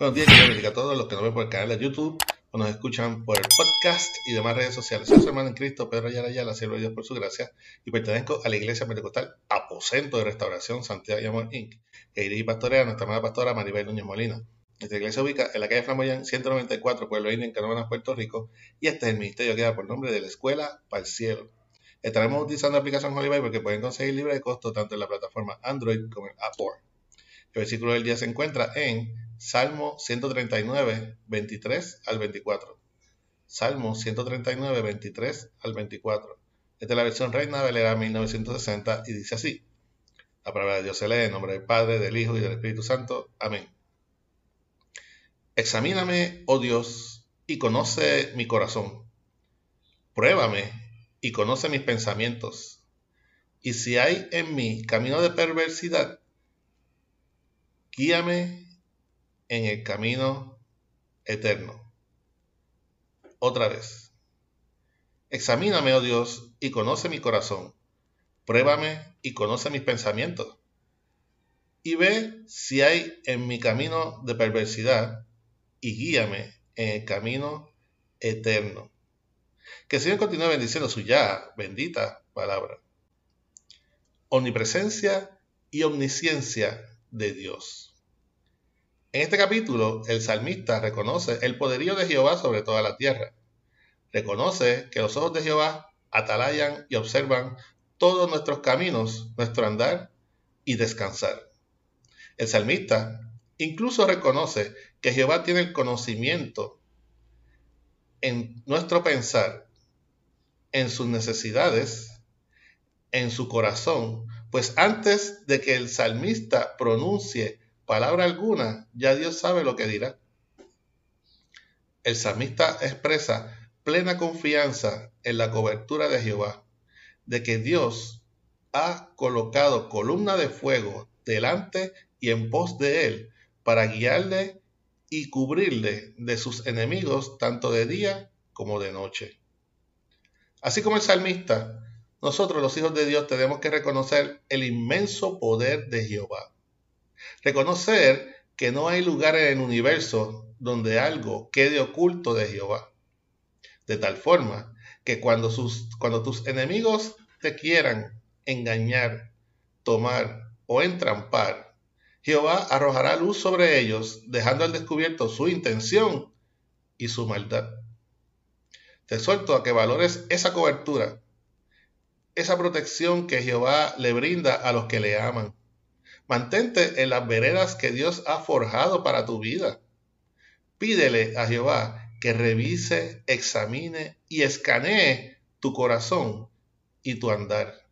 Buenos días, yo bendiga a todos los que nos ven por el canal de YouTube o nos escuchan por el podcast y demás redes sociales. Soy su hermano en Cristo, Pedro Ayala Ayala, siervo de Dios por su gracia, y pertenezco a la Iglesia Pentecostal Aposento de Restauración Santiago y Amor Inc., que dirige pastorea a nuestra amada pastora Maribel Núñez Molina. Nuestra iglesia se ubica en la calle Flamboyán 194, Pueblo Indio, en Canóvanas, Puerto Rico, y este es el ministerio que da por nombre de la Escuela para el Cielo. Estaremos utilizando la aplicación Holy Bible que pueden conseguir libre de costo tanto en la plataforma Android como en Apple. El versículo del día se encuentra en Salmo 139, 23 al 24. Salmo 139, 23 al 24. Esta es la versión Reina Valera 1960 y dice así. La palabra de Dios se lee en nombre del Padre, del Hijo y del Espíritu Santo. Amén. Examíname, oh Dios, y conoce mi corazón. Pruébame y conoce mis pensamientos. Y si hay en mí camino de perversidad, guíame en el camino eterno. Otra vez. Examíname, oh Dios, y conoce mi corazón. Pruébame y conoce mis pensamientos. Y ve si hay en mi camino de perversidad y guíame en el camino eterno. Que el Señor continúe bendiciendo su ya bendita palabra. Omnipresencia y omnisciencia de Dios. En este capítulo, el salmista reconoce el poderío de Jehová sobre toda la tierra. Reconoce que los ojos de Jehová atalayan y observan todos nuestros caminos, nuestro andar y descansar. El salmista incluso reconoce que Jehová tiene el conocimiento en nuestro pensar, en sus necesidades, en su corazón, pues antes de que el salmista pronuncie palabra alguna, ya Dios sabe lo que dirá. El salmista expresa plena confianza en la cobertura de Jehová, de que Dios ha colocado columna de fuego delante y en pos de él para guiarle y cubrirle de sus enemigos tanto de día como de noche. Así como el salmista, nosotros los hijos de Dios tenemos que reconocer el inmenso poder de Jehová Reconocer que no hay lugar en el universo donde algo quede oculto de Jehová. De tal forma que cuando, tus enemigos te quieran engañar, tomar o entrampar, Jehová arrojará luz sobre ellos, dejando al descubierto su intención y su maldad. Te suelto a que valores esa cobertura, esa protección que Jehová le brinda a los que le aman. Mantente en las veredas que Dios ha forjado para tu vida. Pídele a Jehová que revise, examine y escanee tu corazón y tu andar,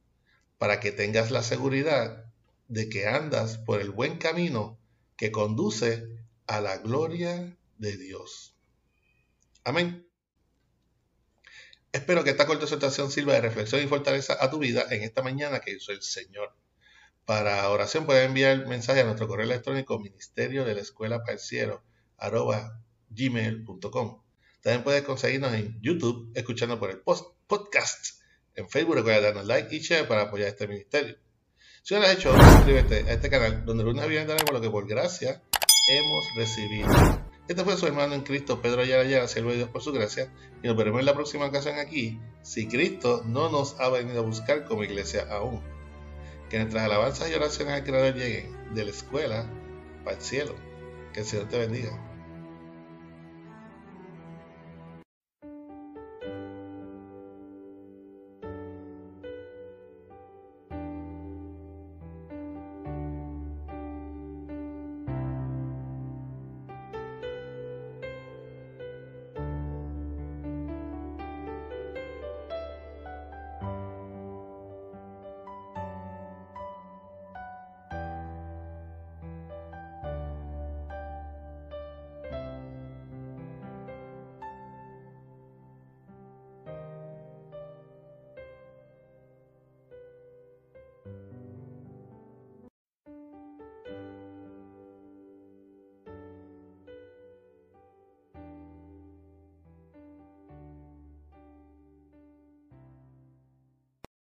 para que tengas la seguridad de que andas por el buen camino que conduce a la gloria de Dios. Amén. Espero que esta corta exhortación sirva de reflexión y fortaleza a tu vida en esta mañana que hizo el Señor. Para oración puede enviar mensaje a nuestro correo electrónico ministerio de la escuela. También puedes conseguirnos en YouTube escuchando por el podcast. En Facebook recuerda darnos like y share para apoyar este ministerio. Si no lo has hecho, suscríbete a este canal donde lunes a viernes daremos lo que por gracia hemos recibido. Este fue su hermano en Cristo, Pedro Ayala siervo de Dios por su gracia, y nos veremos en la próxima ocasión aquí, si Cristo no nos ha venido a buscar como iglesia aún que nuestras alabanzas y oraciones al Creador lleguen de la escuela para el cielo. Que el Señor te bendiga.